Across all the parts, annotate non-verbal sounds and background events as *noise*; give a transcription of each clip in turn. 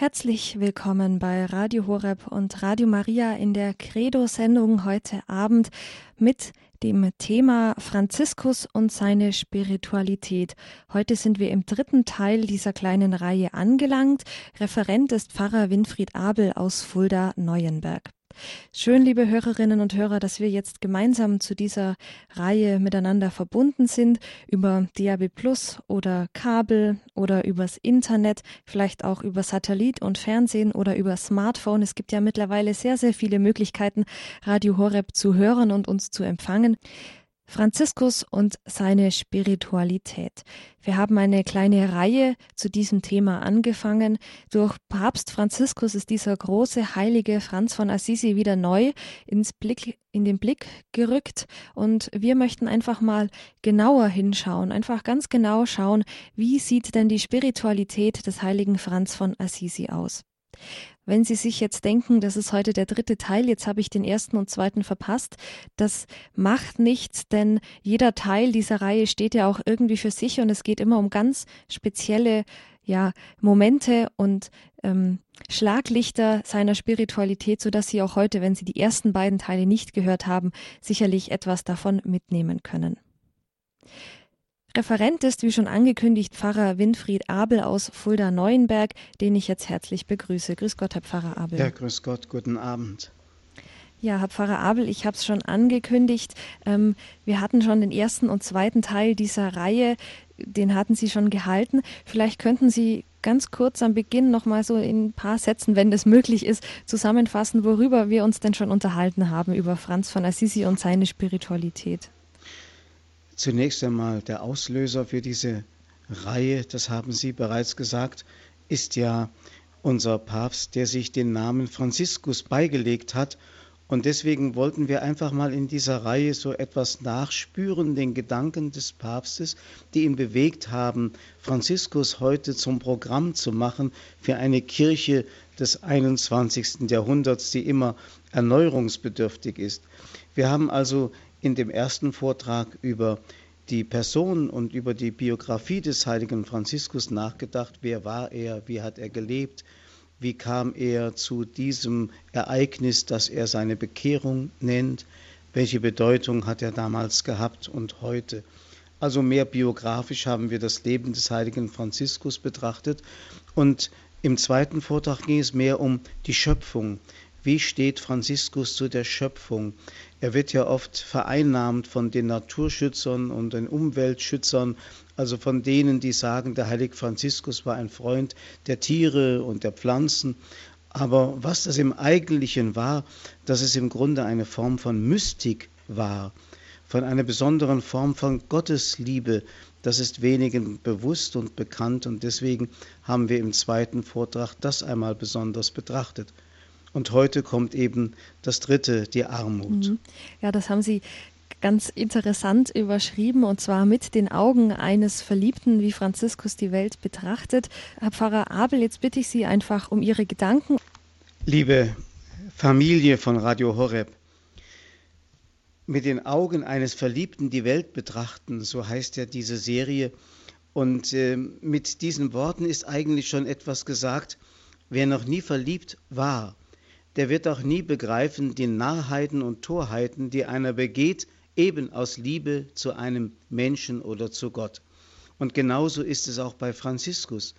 Herzlich willkommen bei Radio Horeb und Radio Maria in der Credo-Sendung heute Abend mit dem Thema Franziskus und seine Spiritualität. Heute sind wir im dritten Teil dieser kleinen Reihe angelangt. Referent ist Pfarrer Winfried Abel aus Fulda Neuenberg. Schön, liebe Hörerinnen und Hörer, dass wir jetzt gemeinsam zu dieser Reihe miteinander verbunden sind, über DAB Plus oder Kabel oder übers Internet, vielleicht auch über Satellit und Fernsehen oder über Smartphone. Es gibt ja mittlerweile sehr, sehr viele Möglichkeiten, Radio Horeb zu hören und uns zu empfangen. Franziskus und seine Spiritualität. Wir haben eine kleine Reihe zu diesem Thema angefangen. Durch Papst Franziskus ist dieser große heilige Franz von Assisi wieder neu ins Blick, in den Blick gerückt und wir möchten einfach mal genauer hinschauen, einfach ganz genau schauen, wie sieht denn die Spiritualität des heiligen Franz von Assisi aus. Wenn Sie sich jetzt denken, das ist heute der dritte Teil, jetzt habe ich den ersten und zweiten verpasst, das macht nichts, denn jeder Teil dieser Reihe steht ja auch irgendwie für sich und es geht immer um ganz spezielle ja, Momente und ähm, Schlaglichter seiner Spiritualität, sodass Sie auch heute, wenn Sie die ersten beiden Teile nicht gehört haben, sicherlich etwas davon mitnehmen können. Referent ist, wie schon angekündigt, Pfarrer Winfried Abel aus Fulda-Neuenberg, den ich jetzt herzlich begrüße. Grüß Gott, Herr Pfarrer Abel. Ja, grüß Gott, guten Abend. Ja, Herr Pfarrer Abel, ich habe es schon angekündigt. Ähm, wir hatten schon den ersten und zweiten Teil dieser Reihe, den hatten Sie schon gehalten. Vielleicht könnten Sie ganz kurz am Beginn nochmal so in ein paar Sätzen, wenn das möglich ist, zusammenfassen, worüber wir uns denn schon unterhalten haben über Franz von Assisi und seine Spiritualität. Zunächst einmal der Auslöser für diese Reihe, das haben Sie bereits gesagt, ist ja unser Papst, der sich den Namen Franziskus beigelegt hat. Und deswegen wollten wir einfach mal in dieser Reihe so etwas nachspüren, den Gedanken des Papstes, die ihn bewegt haben, Franziskus heute zum Programm zu machen für eine Kirche des 21. Jahrhunderts, die immer erneuerungsbedürftig ist. Wir haben also in dem ersten Vortrag über die Person und über die Biografie des heiligen Franziskus nachgedacht. Wer war er? Wie hat er gelebt? Wie kam er zu diesem Ereignis, das er seine Bekehrung nennt? Welche Bedeutung hat er damals gehabt und heute? Also mehr biografisch haben wir das Leben des heiligen Franziskus betrachtet. Und im zweiten Vortrag ging es mehr um die Schöpfung. Wie steht Franziskus zu der Schöpfung? Er wird ja oft vereinnahmt von den Naturschützern und den Umweltschützern, also von denen, die sagen, der heilige Franziskus war ein Freund der Tiere und der Pflanzen. Aber was das im Eigentlichen war, dass es im Grunde eine Form von Mystik war, von einer besonderen Form von Gottesliebe, das ist wenigen bewusst und bekannt und deswegen haben wir im zweiten Vortrag das einmal besonders betrachtet. Und heute kommt eben das dritte, die Armut. Mhm. Ja, das haben Sie ganz interessant überschrieben und zwar mit den Augen eines Verliebten, wie Franziskus die Welt betrachtet. Herr Pfarrer Abel, jetzt bitte ich Sie einfach um Ihre Gedanken. Liebe Familie von Radio Horeb, mit den Augen eines Verliebten die Welt betrachten, so heißt ja diese Serie. Und äh, mit diesen Worten ist eigentlich schon etwas gesagt. Wer noch nie verliebt war, der wird auch nie begreifen die Narrheiten und Torheiten, die einer begeht, eben aus Liebe zu einem Menschen oder zu Gott. Und genauso ist es auch bei Franziskus.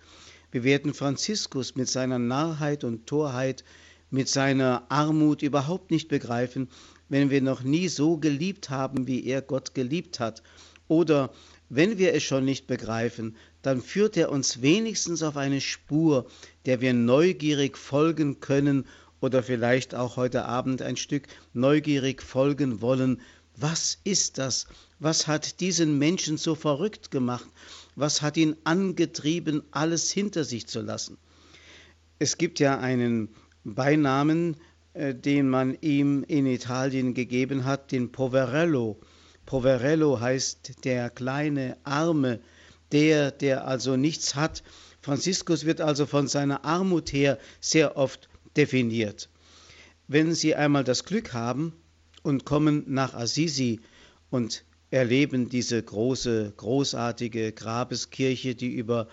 Wir werden Franziskus mit seiner Narrheit und Torheit, mit seiner Armut überhaupt nicht begreifen, wenn wir noch nie so geliebt haben, wie er Gott geliebt hat. Oder wenn wir es schon nicht begreifen, dann führt er uns wenigstens auf eine Spur, der wir neugierig folgen können oder vielleicht auch heute Abend ein Stück neugierig folgen wollen. Was ist das? Was hat diesen Menschen so verrückt gemacht? Was hat ihn angetrieben, alles hinter sich zu lassen? Es gibt ja einen Beinamen, äh, den man ihm in Italien gegeben hat, den Poverello. Poverello heißt der kleine Arme, der, der also nichts hat. Franziskus wird also von seiner Armut her sehr oft definiert. Wenn Sie einmal das Glück haben und kommen nach Assisi und erleben diese große, großartige Grabeskirche, die über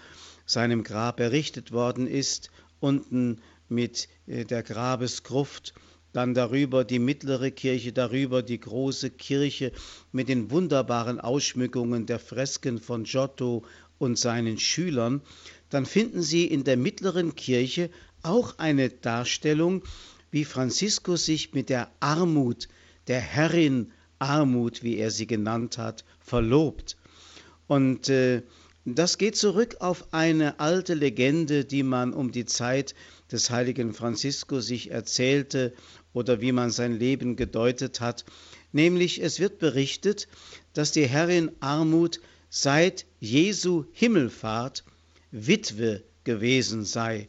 seinem Grab errichtet worden ist, unten mit äh, der Grabesgruft, dann darüber die mittlere Kirche, darüber die große Kirche mit den wunderbaren Ausschmückungen der Fresken von Giotto und seinen Schülern, dann finden Sie in der mittleren Kirche auch eine Darstellung, wie Franziskus sich mit der Armut, der Herrin Armut, wie er sie genannt hat, verlobt. Und äh, das geht zurück auf eine alte Legende, die man um die Zeit des heiligen Franziskus sich erzählte oder wie man sein Leben gedeutet hat. Nämlich es wird berichtet, dass die Herrin Armut seit Jesu Himmelfahrt Witwe gewesen sei.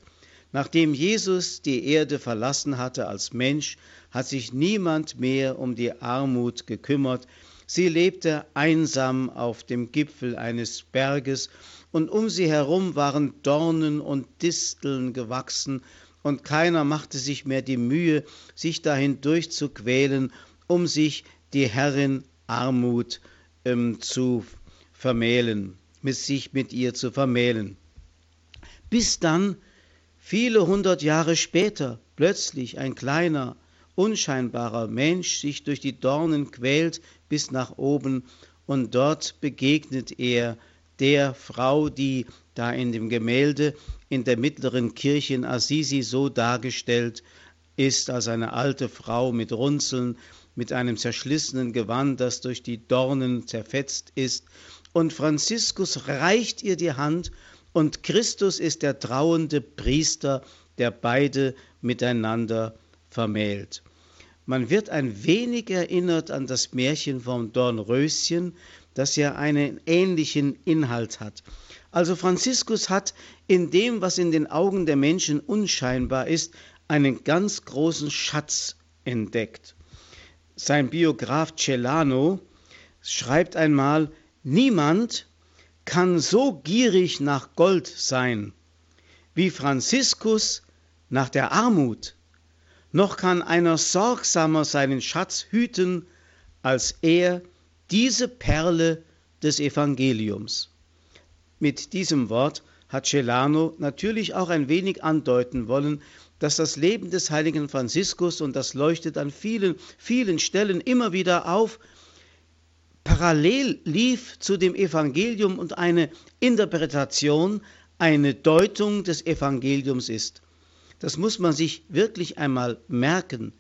Nachdem Jesus die Erde verlassen hatte als Mensch, hat sich niemand mehr um die Armut gekümmert. Sie lebte einsam auf dem Gipfel eines Berges, und um sie herum waren Dornen und Disteln gewachsen, und keiner machte sich mehr die Mühe, sich dahin durchzuquälen, um sich die Herrin Armut ähm, zu vermählen, mit sich mit ihr zu vermählen. Bis dann, viele hundert Jahre später, plötzlich ein kleiner, unscheinbarer Mensch sich durch die Dornen quält bis nach oben und dort begegnet er der Frau, die da in dem Gemälde in der mittleren Kirche in Assisi so dargestellt ist als eine alte Frau mit Runzeln, mit einem zerschlissenen Gewand, das durch die Dornen zerfetzt ist. Und Franziskus reicht ihr die Hand und Christus ist der trauende Priester, der beide miteinander vermählt. Man wird ein wenig erinnert an das Märchen vom Dornröschen, das ja einen ähnlichen Inhalt hat. Also Franziskus hat in dem, was in den Augen der Menschen unscheinbar ist, einen ganz großen Schatz entdeckt. Sein Biograf Celano schreibt einmal, niemand kann so gierig nach Gold sein wie Franziskus nach der Armut, noch kann einer sorgsamer seinen Schatz hüten als er diese Perle des Evangeliums. Mit diesem Wort hat Celano natürlich auch ein wenig andeuten wollen, dass das Leben des heiligen Franziskus, und das leuchtet an vielen, vielen Stellen immer wieder auf, parallel lief zu dem Evangelium und eine Interpretation, eine Deutung des Evangeliums ist. Das muss man sich wirklich einmal merken.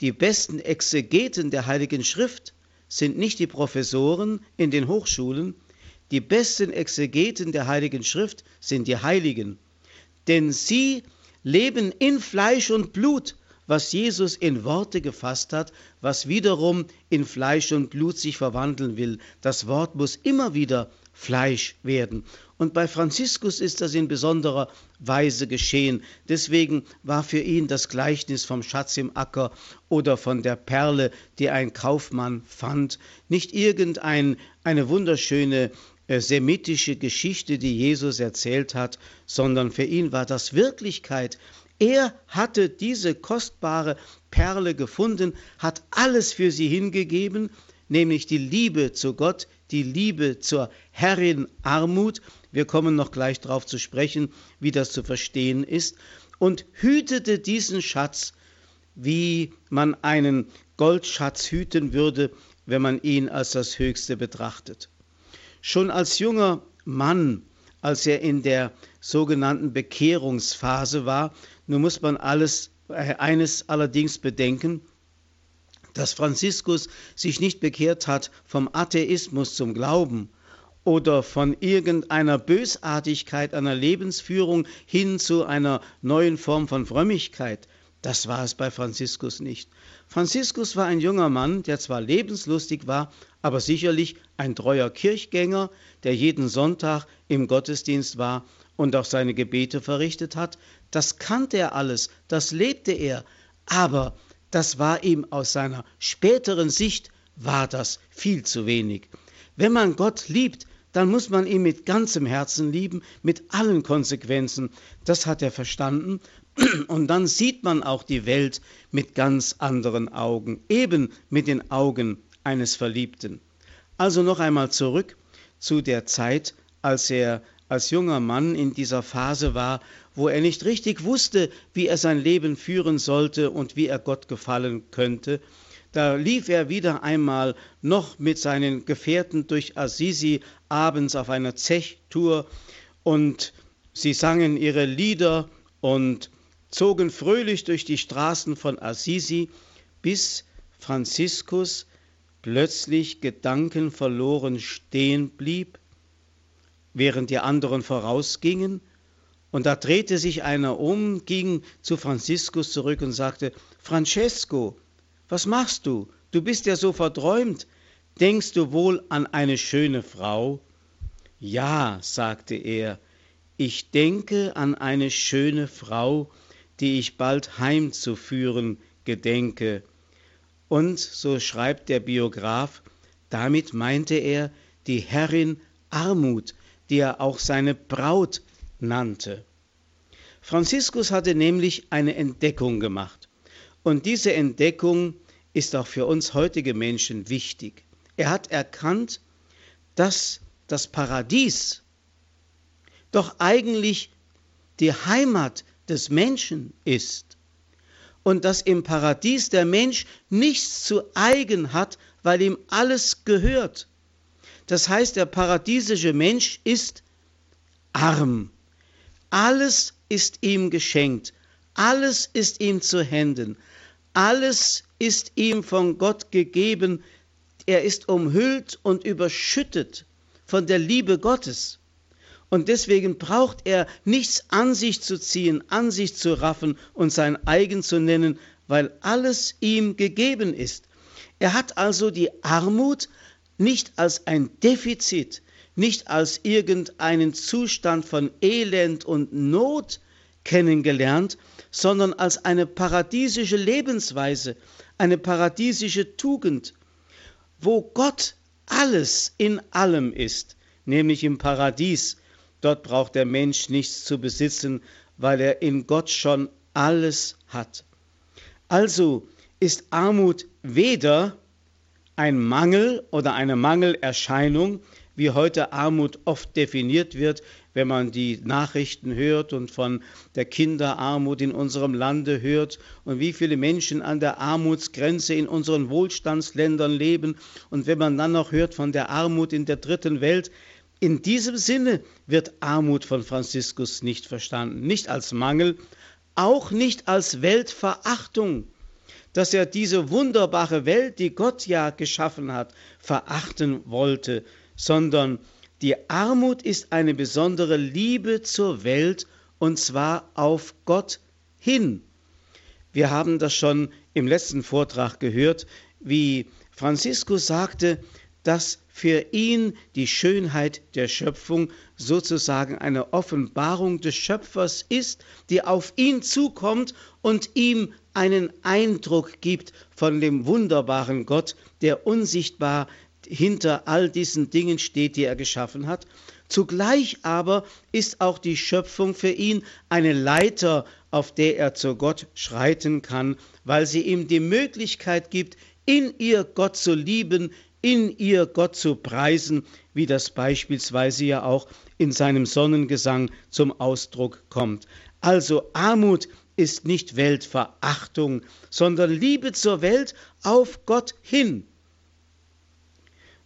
Die besten Exegeten der Heiligen Schrift sind nicht die Professoren in den Hochschulen, die besten Exegeten der Heiligen Schrift sind die Heiligen, denn sie leben in Fleisch und Blut, was Jesus in Worte gefasst hat, was wiederum in Fleisch und Blut sich verwandeln will. Das Wort muss immer wieder Fleisch werden. Und bei Franziskus ist das in besonderer Weise geschehen. Deswegen war für ihn das Gleichnis vom Schatz im Acker oder von der Perle, die ein Kaufmann fand, nicht irgendeine eine wunderschöne äh, semitische Geschichte, die Jesus erzählt hat, sondern für ihn war das Wirklichkeit. Er hatte diese kostbare Perle gefunden, hat alles für sie hingegeben, nämlich die Liebe zu Gott, die Liebe zur Herrin Armut, wir kommen noch gleich darauf zu sprechen, wie das zu verstehen ist, und hütete diesen Schatz, wie man einen Goldschatz hüten würde, wenn man ihn als das Höchste betrachtet. Schon als junger Mann, als er in der sogenannten Bekehrungsphase war, nun muss man alles, äh, eines allerdings bedenken, dass Franziskus sich nicht bekehrt hat vom Atheismus zum Glauben oder von irgendeiner Bösartigkeit einer Lebensführung hin zu einer neuen Form von Frömmigkeit. Das war es bei Franziskus nicht. Franziskus war ein junger Mann, der zwar lebenslustig war, aber sicherlich ein treuer Kirchgänger, der jeden Sonntag im Gottesdienst war und auch seine Gebete verrichtet hat. Das kannte er alles, das lebte er, aber das war ihm aus seiner späteren Sicht, war das viel zu wenig. Wenn man Gott liebt, dann muss man ihn mit ganzem Herzen lieben, mit allen Konsequenzen. Das hat er verstanden. *clears throat* Und dann sieht man auch die Welt mit ganz anderen Augen, eben mit den Augen eines Verliebten. Also noch einmal zurück zu der Zeit, als er als junger Mann in dieser Phase war, wo er nicht richtig wusste, wie er sein Leben führen sollte und wie er Gott gefallen könnte. Da lief er wieder einmal noch mit seinen Gefährten durch Assisi abends auf einer Zechtour und sie sangen ihre Lieder und zogen fröhlich durch die Straßen von Assisi, bis Franziskus plötzlich gedankenverloren stehen blieb, während die anderen vorausgingen, und da drehte sich einer um, ging zu Franziskus zurück und sagte, Francesco, was machst du? Du bist ja so verträumt. Denkst du wohl an eine schöne Frau? Ja, sagte er, ich denke an eine schöne Frau, die ich bald heimzuführen gedenke. Und, so schreibt der Biograf, damit meinte er die Herrin Armut, die er auch seine Braut nannte. Franziskus hatte nämlich eine Entdeckung gemacht. Und diese Entdeckung ist auch für uns heutige Menschen wichtig. Er hat erkannt, dass das Paradies doch eigentlich die Heimat des Menschen ist und dass im Paradies der Mensch nichts zu eigen hat, weil ihm alles gehört. Das heißt, der paradiesische Mensch ist arm. Alles ist ihm geschenkt, alles ist ihm zu Händen, alles ist ihm von Gott gegeben, er ist umhüllt und überschüttet von der Liebe Gottes. Und deswegen braucht er nichts an sich zu ziehen, an sich zu raffen und sein eigen zu nennen, weil alles ihm gegeben ist. Er hat also die Armut nicht als ein Defizit, nicht als irgendeinen Zustand von Elend und Not kennengelernt, sondern als eine paradiesische Lebensweise, eine paradiesische Tugend, wo Gott alles in allem ist, nämlich im Paradies, Dort braucht der Mensch nichts zu besitzen, weil er in Gott schon alles hat. Also ist Armut weder ein Mangel oder eine Mangelerscheinung, wie heute Armut oft definiert wird, wenn man die Nachrichten hört und von der Kinderarmut in unserem Lande hört und wie viele Menschen an der Armutsgrenze in unseren Wohlstandsländern leben und wenn man dann noch hört von der Armut in der dritten Welt, in diesem Sinne wird Armut von Franziskus nicht verstanden, nicht als Mangel, auch nicht als Weltverachtung, dass er diese wunderbare Welt, die Gott ja geschaffen hat, verachten wollte, sondern die Armut ist eine besondere Liebe zur Welt und zwar auf Gott hin. Wir haben das schon im letzten Vortrag gehört, wie Franziskus sagte, dass für ihn die Schönheit der Schöpfung sozusagen eine Offenbarung des Schöpfers ist, die auf ihn zukommt und ihm einen Eindruck gibt von dem wunderbaren Gott, der unsichtbar hinter all diesen Dingen steht, die er geschaffen hat. Zugleich aber ist auch die Schöpfung für ihn eine Leiter, auf der er zu Gott schreiten kann, weil sie ihm die Möglichkeit gibt, in ihr Gott zu lieben, in ihr Gott zu preisen, wie das beispielsweise ja auch in seinem Sonnengesang zum Ausdruck kommt. Also Armut ist nicht Weltverachtung, sondern Liebe zur Welt auf Gott hin.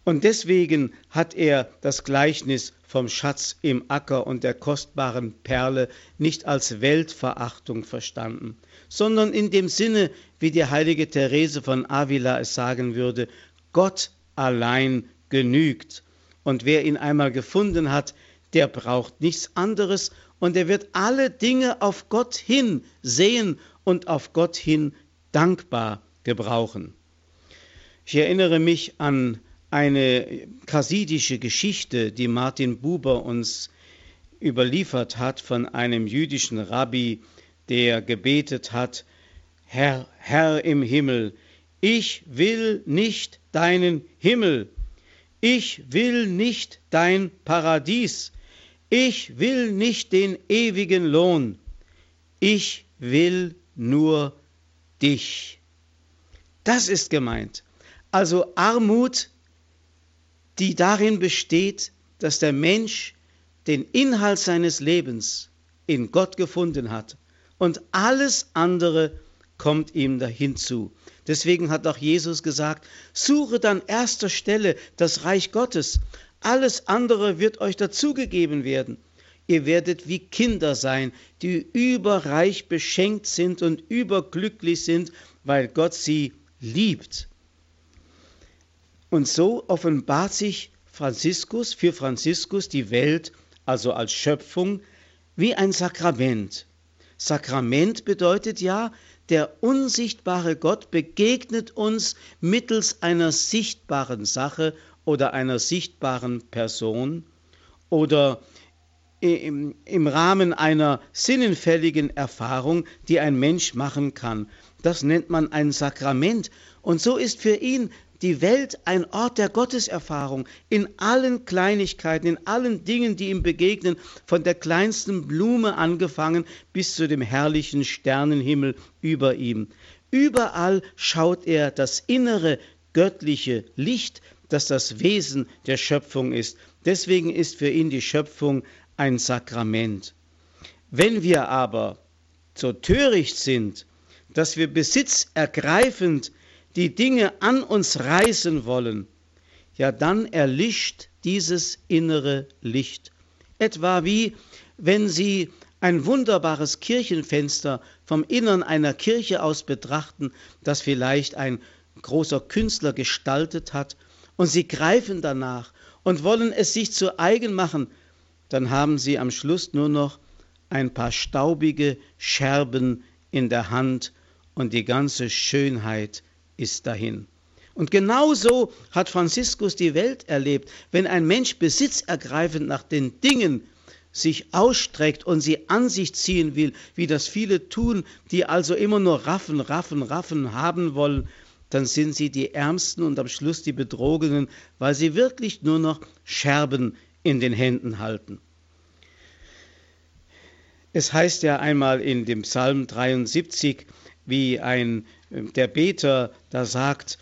Und deswegen hat er das Gleichnis vom Schatz im Acker und der kostbaren Perle nicht als Weltverachtung verstanden, sondern in dem Sinne, wie die heilige Therese von Avila es sagen würde, Gott allein genügt. Und wer ihn einmal gefunden hat, der braucht nichts anderes und er wird alle Dinge auf Gott hin sehen und auf Gott hin dankbar gebrauchen. Ich erinnere mich an eine kassidische Geschichte, die Martin Buber uns überliefert hat von einem jüdischen Rabbi, der gebetet hat, Herr, Herr im Himmel, ich will nicht deinen Himmel, ich will nicht dein Paradies, ich will nicht den ewigen Lohn, ich will nur dich. Das ist gemeint. Also Armut, die darin besteht, dass der Mensch den Inhalt seines Lebens in Gott gefunden hat und alles andere kommt ihm dahinzu. Deswegen hat auch Jesus gesagt, suche an erster Stelle das Reich Gottes, alles andere wird euch dazugegeben werden. Ihr werdet wie Kinder sein, die überreich beschenkt sind und überglücklich sind, weil Gott sie liebt. Und so offenbart sich Franziskus für Franziskus die Welt, also als Schöpfung, wie ein Sakrament. Sakrament bedeutet ja, der unsichtbare Gott begegnet uns mittels einer sichtbaren Sache oder einer sichtbaren Person oder im, im Rahmen einer sinnenfälligen Erfahrung, die ein Mensch machen kann. Das nennt man ein Sakrament. Und so ist für ihn die Welt ein Ort der Gotteserfahrung in allen Kleinigkeiten, in allen Dingen, die ihm begegnen, von der kleinsten Blume angefangen bis zu dem herrlichen Sternenhimmel über ihm. Überall schaut er das innere göttliche Licht, das das Wesen der Schöpfung ist. Deswegen ist für ihn die Schöpfung ein Sakrament. Wenn wir aber so töricht sind, dass wir besitzergreifend die Dinge an uns reißen wollen, ja dann erlischt dieses innere Licht. Etwa wie wenn Sie ein wunderbares Kirchenfenster vom Innern einer Kirche aus betrachten, das vielleicht ein großer Künstler gestaltet hat, und Sie greifen danach und wollen es sich zu eigen machen, dann haben Sie am Schluss nur noch ein paar staubige Scherben in der Hand und die ganze Schönheit ist dahin. Und genauso hat Franziskus die Welt erlebt. Wenn ein Mensch besitzergreifend nach den Dingen sich ausstreckt und sie an sich ziehen will, wie das viele tun, die also immer nur raffen, raffen, raffen haben wollen, dann sind sie die Ärmsten und am Schluss die Betrogenen, weil sie wirklich nur noch Scherben in den Händen halten. Es heißt ja einmal in dem Psalm 73, wie ein der Beter da sagt,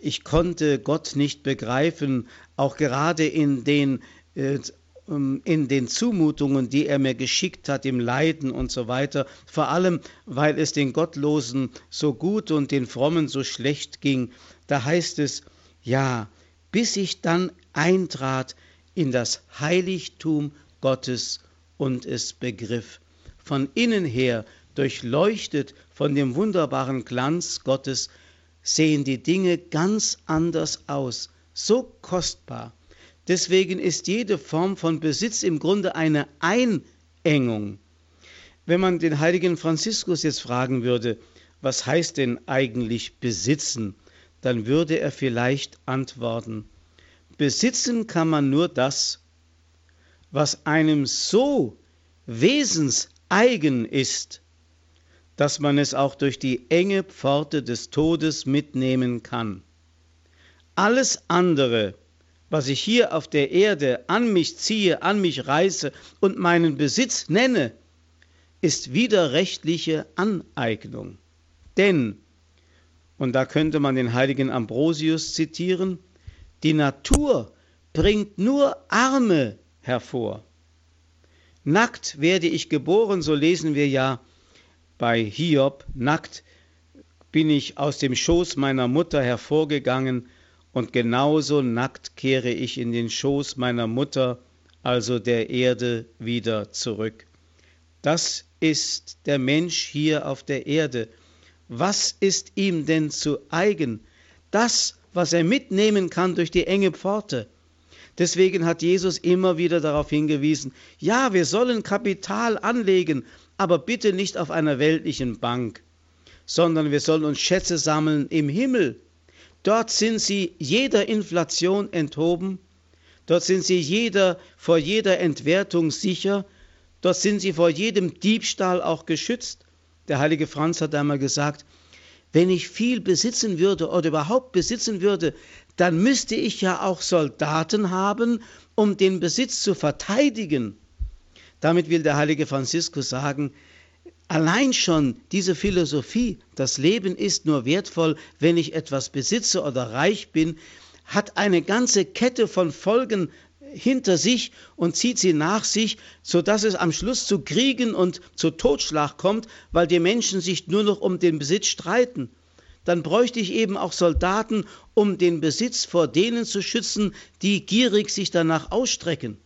ich konnte Gott nicht begreifen, auch gerade in den äh, in den Zumutungen, die er mir geschickt hat, im Leiden und so weiter, vor allem weil es den Gottlosen so gut und den Frommen so schlecht ging, da heißt es, ja, bis ich dann eintrat in das Heiligtum Gottes und es begriff. Von innen her durchleuchtet von dem wunderbaren Glanz Gottes, sehen die Dinge ganz anders aus, so kostbar. Deswegen ist jede Form von Besitz im Grunde eine Einengung. Wenn man den heiligen Franziskus jetzt fragen würde, was heißt denn eigentlich besitzen, dann würde er vielleicht antworten, besitzen kann man nur das, was einem so wesenseigen ist, dass man es auch durch die enge Pforte des Todes mitnehmen kann. Alles andere, was ich hier auf der Erde an mich ziehe, an mich reiße und meinen Besitz nenne, ist widerrechtliche Aneignung. Denn, und da könnte man den heiligen Ambrosius zitieren, die Natur bringt nur Arme hervor. Nackt werde ich geboren, so lesen wir ja bei Hiob, nackt bin ich aus dem Schoß meiner Mutter hervorgegangen, und genauso nackt kehre ich in den Schoß meiner Mutter, also der Erde, wieder zurück. Das ist der Mensch hier auf der Erde. Was ist ihm denn zu eigen? Das, was er mitnehmen kann durch die enge Pforte. Deswegen hat Jesus immer wieder darauf hingewiesen, ja, wir sollen Kapital anlegen, aber bitte nicht auf einer weltlichen Bank, sondern wir sollen uns Schätze sammeln im Himmel. Dort sind sie jeder Inflation enthoben, dort sind sie jeder, vor jeder Entwertung sicher, dort sind sie vor jedem Diebstahl auch geschützt. Der heilige Franz hat einmal gesagt, wenn ich viel besitzen würde oder überhaupt besitzen würde, dann müsste ich ja auch Soldaten haben, um den Besitz zu verteidigen. Damit will der heilige Franziskus sagen, allein schon diese Philosophie, das Leben ist nur wertvoll, wenn ich etwas besitze oder reich bin, hat eine ganze Kette von Folgen hinter sich und zieht sie nach sich, so dass es am Schluss zu Kriegen und zu Totschlag kommt, weil die Menschen sich nur noch um den Besitz streiten. Dann bräuchte ich eben auch Soldaten, um den Besitz vor denen zu schützen, die gierig sich danach ausstrecken.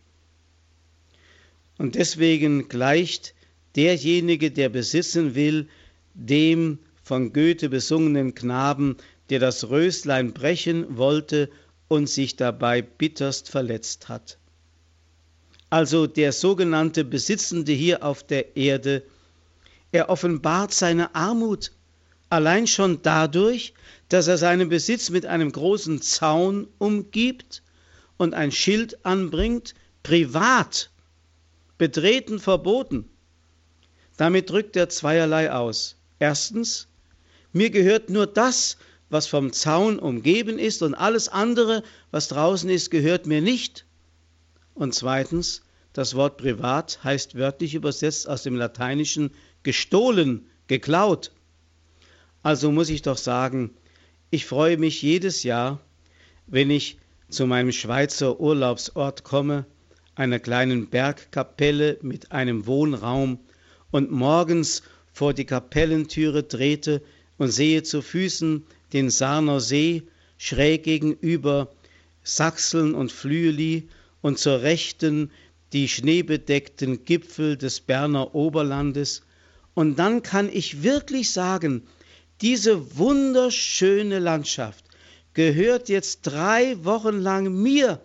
Und deswegen gleicht derjenige, der besitzen will, dem von Goethe besungenen Knaben, der das Röslein brechen wollte und sich dabei bitterst verletzt hat. Also der sogenannte Besitzende hier auf der Erde, er offenbart seine Armut allein schon dadurch, dass er seinen Besitz mit einem großen Zaun umgibt und ein Schild anbringt, privat, betreten verboten. Damit drückt er zweierlei aus. Erstens, mir gehört nur das, was vom Zaun umgeben ist, und alles andere, was draußen ist, gehört mir nicht. Und zweitens, das Wort privat heißt wörtlich übersetzt aus dem Lateinischen gestohlen, geklaut. Also muss ich doch sagen, ich freue mich jedes Jahr, wenn ich zu meinem Schweizer Urlaubsort komme, einer kleinen Bergkapelle mit einem Wohnraum und morgens vor die Kapellentüre trete und sehe zu Füßen den Sarner See, schräg gegenüber Sachseln und Flüeli und zur Rechten die schneebedeckten Gipfel des Berner Oberlandes. Und dann kann ich wirklich sagen, diese wunderschöne Landschaft gehört jetzt drei Wochen lang mir.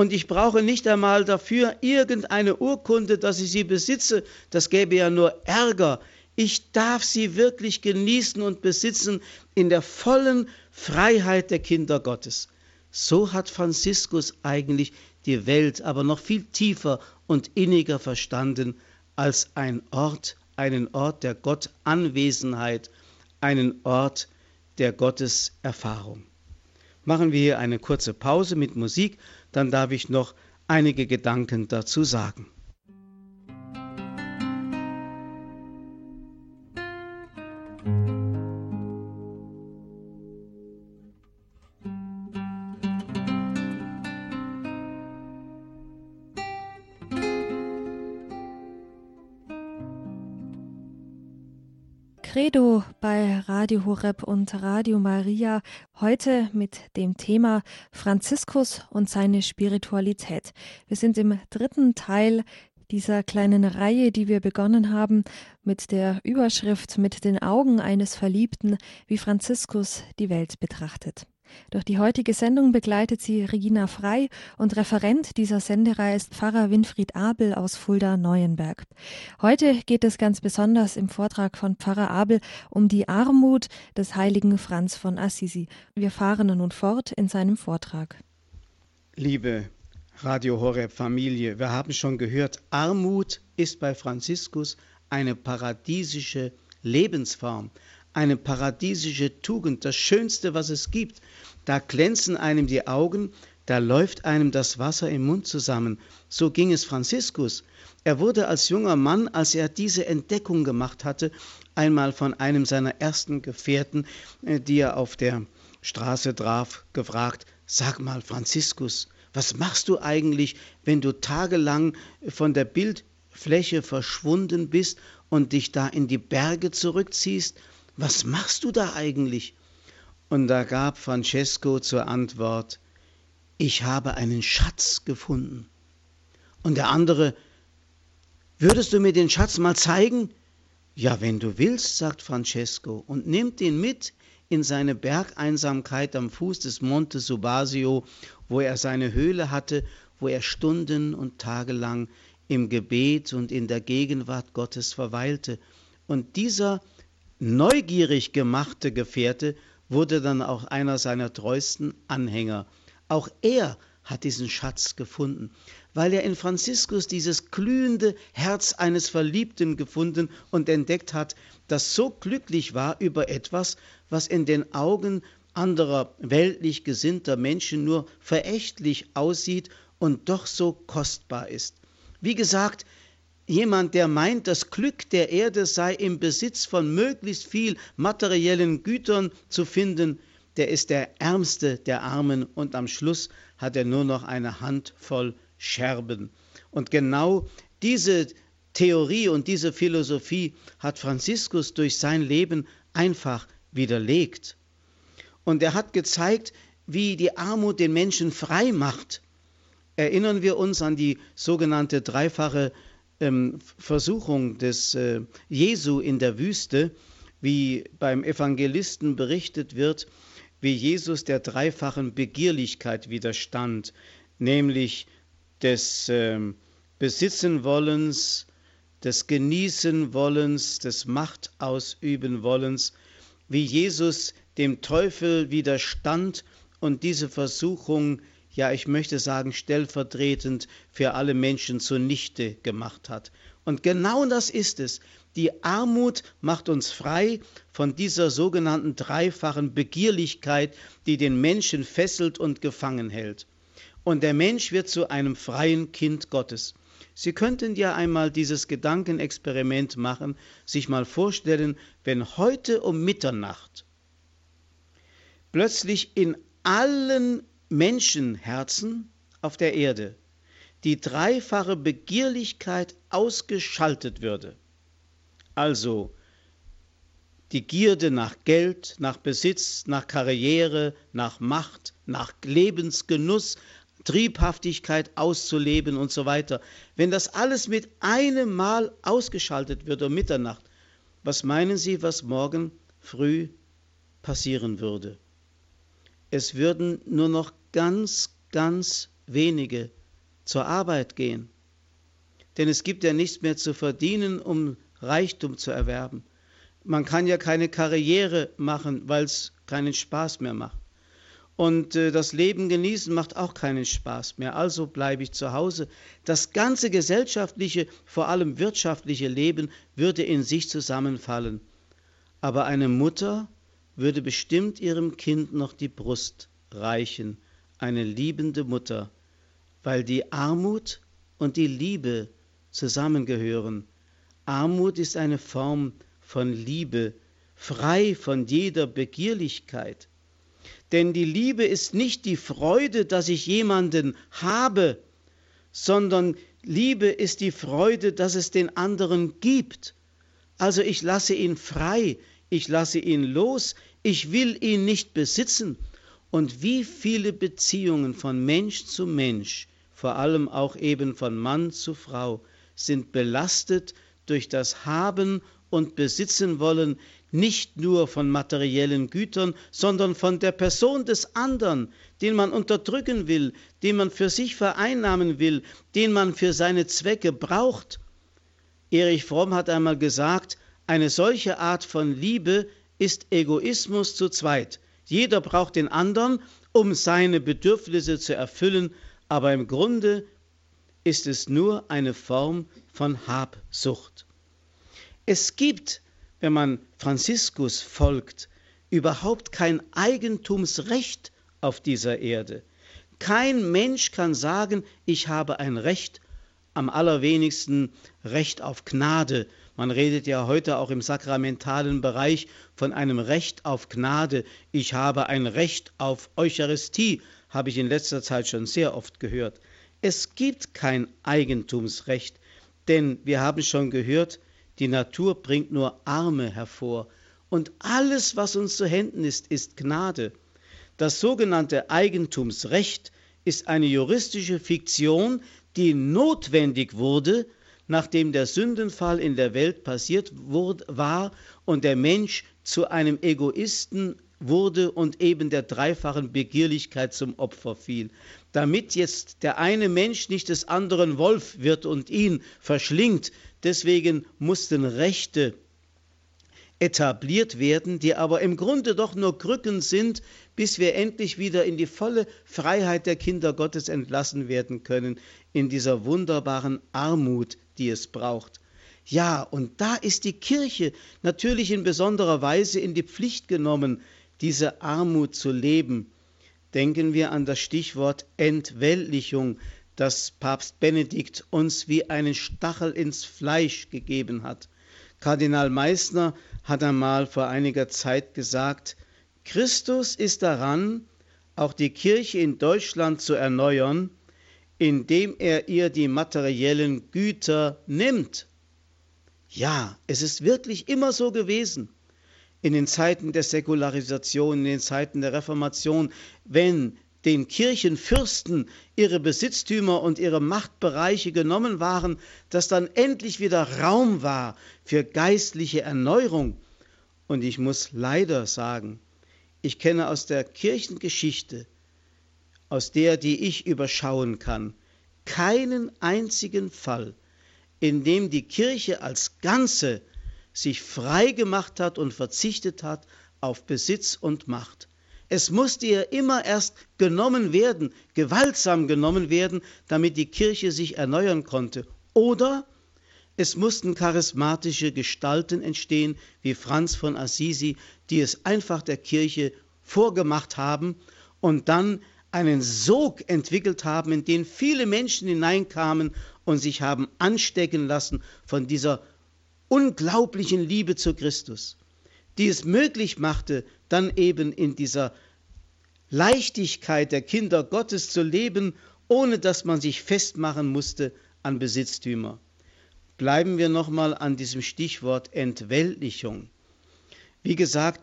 Und ich brauche nicht einmal dafür irgendeine Urkunde, dass ich sie besitze. Das gäbe ja nur Ärger. Ich darf sie wirklich genießen und besitzen in der vollen Freiheit der Kinder Gottes. So hat Franziskus eigentlich die Welt aber noch viel tiefer und inniger verstanden als ein Ort, einen Ort der Gottanwesenheit einen Ort der Gotteserfahrung. Machen wir hier eine kurze Pause mit Musik, dann darf ich noch einige Gedanken dazu sagen. Credo bei Radio Horeb und Radio Maria. Heute mit dem Thema Franziskus und seine Spiritualität. Wir sind im dritten Teil dieser kleinen Reihe, die wir begonnen haben, mit der Überschrift Mit den Augen eines Verliebten, wie Franziskus die Welt betrachtet. Durch die heutige Sendung begleitet sie Regina Frei und Referent dieser Sendereihe ist Pfarrer Winfried Abel aus Fulda-Neuenberg. Heute geht es ganz besonders im Vortrag von Pfarrer Abel um die Armut des heiligen Franz von Assisi. Wir fahren nun fort in seinem Vortrag. Liebe Radio Horeb Familie, wir haben schon gehört, Armut ist bei Franziskus eine paradiesische Lebensform, eine paradiesische Tugend, das Schönste, was es gibt. Da glänzen einem die Augen, da läuft einem das Wasser im Mund zusammen. So ging es Franziskus. Er wurde als junger Mann, als er diese Entdeckung gemacht hatte, einmal von einem seiner ersten Gefährten, äh, die er auf der Straße traf, gefragt, sag mal, Franziskus, was machst du eigentlich, wenn du tagelang von der Bildfläche verschwunden bist und dich da in die Berge zurückziehst was machst du da eigentlich? Und da gab Francesco zur Antwort, ich habe einen Schatz gefunden. Und der andere, würdest du mir den Schatz mal zeigen? Ja, wenn du willst, sagt Francesco, und nimmt ihn mit in seine Bergeinsamkeit am Fuß des Monte Subasio, wo er seine Höhle hatte, wo er Stunden und Tage lang im Gebet und in der Gegenwart Gottes verweilte. Und dieser neugierig gemachte Gefährte wurde dann auch einer seiner treuesten Anhänger. Auch er hat diesen Schatz gefunden, weil er in Franziskus dieses glühende Herz eines Verliebten gefunden und entdeckt hat, das so glücklich war über etwas, was in den Augen anderer weltlich gesinnter Menschen nur verächtlich aussieht und doch so kostbar ist. Wie gesagt, Jemand, der meint, das Glück der Erde sei im Besitz von möglichst viel materiellen Gütern zu finden, der ist der Ärmste der Armen und am Schluss hat er nur noch eine Handvoll Scherben. Und genau diese Theorie und diese Philosophie hat Franziskus durch sein Leben einfach widerlegt. Und er hat gezeigt, wie die Armut den Menschen frei macht. Erinnern wir uns an die sogenannte dreifache ähm, Versuchung des äh, Jesu in der Wüste, wie beim Evangelisten berichtet wird, wie Jesus der dreifachen Begierlichkeit widerstand, nämlich des äh, Besitzenwollens, des Genießenwollens, des Machtausübenwollens, wie Jesus dem Teufel widerstand und diese Versuchung, ja ich möchte sagen stellvertretend für alle Menschen zunichte gemacht hat. Und genau das ist es. Die Armut macht uns frei von dieser sogenannten dreifachen Begierlichkeit, die den Menschen fesselt und gefangen hält. Und der Mensch wird zu einem freien Kind Gottes. Sie könnten ja einmal dieses Gedankenexperiment machen, sich mal vorstellen, wenn heute um Mitternacht plötzlich in allen Menschenherzen auf der Erde die dreifache Begierlichkeit ausgeschaltet würde. Also die Gierde nach Geld, nach Besitz, nach Karriere, nach Macht, nach Lebensgenuss, Triebhaftigkeit auszuleben und so weiter. Wenn das alles mit einem Mal ausgeschaltet wird um Mitternacht, was meinen Sie, was morgen früh passieren würde? Es würden nur noch ganz, ganz wenige zur Arbeit gehen. Denn es gibt ja nichts mehr zu verdienen, um Reichtum zu erwerben. Man kann ja keine Karriere machen, weil es keinen Spaß mehr macht. Und äh, das Leben genießen macht auch keinen Spaß mehr. Also bleibe ich zu Hause. Das ganze gesellschaftliche, vor allem wirtschaftliche Leben würde in sich zusammenfallen. Aber eine Mutter würde bestimmt ihrem Kind noch die Brust reichen, eine liebende Mutter, weil die Armut und die Liebe zusammengehören. Armut ist eine Form von Liebe, frei von jeder Begierlichkeit. Denn die Liebe ist nicht die Freude, dass ich jemanden habe, sondern Liebe ist die Freude, dass es den anderen gibt. Also ich lasse ihn frei, ich lasse ihn los, ich will ihn nicht besitzen. Und wie viele Beziehungen von Mensch zu Mensch, vor allem auch eben von Mann zu Frau, sind belastet durch das Haben und Besitzen wollen, nicht nur von materiellen Gütern, sondern von der Person des anderen, den man unterdrücken will, den man für sich vereinnahmen will, den man für seine Zwecke braucht. Erich Fromm hat einmal gesagt, eine solche Art von Liebe ist Egoismus zu zweit. Jeder braucht den anderen, um seine Bedürfnisse zu erfüllen, aber im Grunde ist es nur eine Form von Habsucht. Es gibt, wenn man Franziskus folgt, überhaupt kein Eigentumsrecht auf dieser Erde. Kein Mensch kann sagen, ich habe ein Recht, am allerwenigsten Recht auf Gnade man redet ja heute auch im sakramentalen Bereich von einem Recht auf Gnade. Ich habe ein Recht auf Eucharistie, habe ich in letzter Zeit schon sehr oft gehört. Es gibt kein Eigentumsrecht, denn wir haben schon gehört, die Natur bringt nur Arme hervor und alles, was uns zu Händen ist, ist Gnade. Das sogenannte Eigentumsrecht ist eine juristische Fiktion, die notwendig wurde, nachdem der Sündenfall in der Welt passiert wurde, war und der Mensch zu einem Egoisten wurde und eben der dreifachen Begierlichkeit zum Opfer fiel. Damit jetzt der eine Mensch nicht des anderen Wolf wird und ihn verschlingt, deswegen mussten Rechte etabliert werden, die aber im Grunde doch nur Krücken sind, bis wir endlich wieder in die volle Freiheit der Kinder Gottes entlassen werden können, in dieser wunderbaren Armut, die es braucht. Ja, und da ist die Kirche natürlich in besonderer Weise in die Pflicht genommen, diese Armut zu leben. Denken wir an das Stichwort Entweltlichung, das Papst Benedikt uns wie einen Stachel ins Fleisch gegeben hat. Kardinal Meissner hat einmal vor einiger Zeit gesagt, Christus ist daran, auch die Kirche in Deutschland zu erneuern, indem er ihr die materiellen Güter nimmt. Ja, es ist wirklich immer so gewesen. In den Zeiten der Säkularisation, in den Zeiten der Reformation, wenn den Kirchenfürsten ihre Besitztümer und ihre Machtbereiche genommen waren, dass dann endlich wieder Raum war für geistliche Erneuerung. Und ich muss leider sagen, ich kenne aus der Kirchengeschichte, aus der, die ich überschauen kann, keinen einzigen Fall, in dem die Kirche als Ganze sich frei gemacht hat und verzichtet hat auf Besitz und Macht. Es musste ihr immer erst genommen werden, gewaltsam genommen werden, damit die Kirche sich erneuern konnte. Oder es mussten charismatische Gestalten entstehen, wie Franz von Assisi, die es einfach der Kirche vorgemacht haben und dann einen Sog entwickelt haben, in den viele Menschen hineinkamen und sich haben anstecken lassen von dieser unglaublichen Liebe zu Christus die es möglich machte, dann eben in dieser Leichtigkeit der Kinder Gottes zu leben, ohne dass man sich festmachen musste an Besitztümer. Bleiben wir nochmal an diesem Stichwort Entweltlichung. Wie gesagt,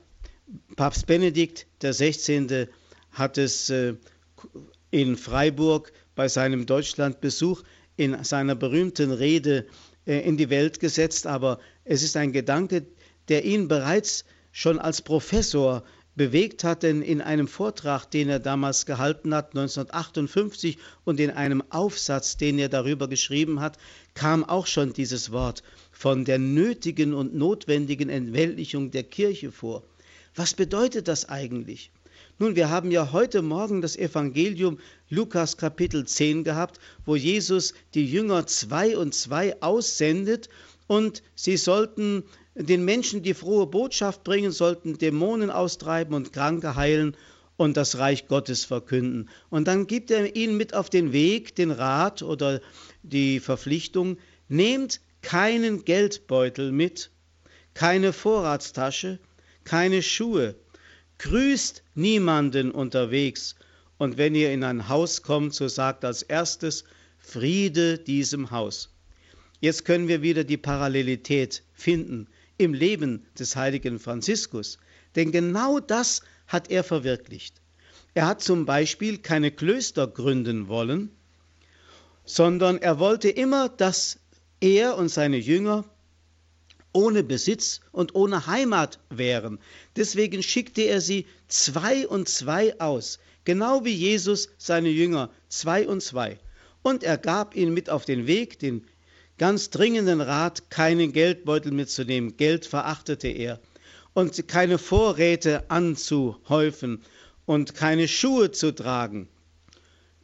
Papst Benedikt XVI. hat es äh, in Freiburg bei seinem Deutschlandbesuch in seiner berühmten Rede äh, in die Welt gesetzt, aber es ist ein Gedanke, der ihn bereits schon als Professor bewegt hat, denn in einem Vortrag, den er damals gehalten hat, 1958, und in einem Aufsatz, den er darüber geschrieben hat, kam auch schon dieses Wort von der nötigen und notwendigen Entweltlichung der Kirche vor. Was bedeutet das eigentlich? Nun, wir haben ja heute Morgen das Evangelium Lukas Kapitel 10 gehabt, wo Jesus die Jünger zwei und zwei aussendet und sie sollten den Menschen die frohe Botschaft bringen, sollten Dämonen austreiben und Kranke heilen und das Reich Gottes verkünden. Und dann gibt er ihnen mit auf den Weg den Rat oder die Verpflichtung, nehmt keinen Geldbeutel mit, keine Vorratstasche, keine Schuhe, grüßt niemanden unterwegs, und wenn ihr in ein Haus kommt, so sagt als erstes Friede diesem Haus. Jetzt können wir wieder die Parallelität finden im Leben des heiligen Franziskus. Denn genau das hat er verwirklicht. Er hat zum Beispiel keine Klöster gründen wollen, sondern er wollte immer, dass er und seine Jünger ohne Besitz und ohne Heimat wären. Deswegen schickte er sie zwei und zwei aus, genau wie Jesus seine Jünger zwei und zwei. Und er gab ihnen mit auf den Weg den ganz dringenden Rat, keinen Geldbeutel mitzunehmen. Geld verachtete er. Und keine Vorräte anzuhäufen und keine Schuhe zu tragen.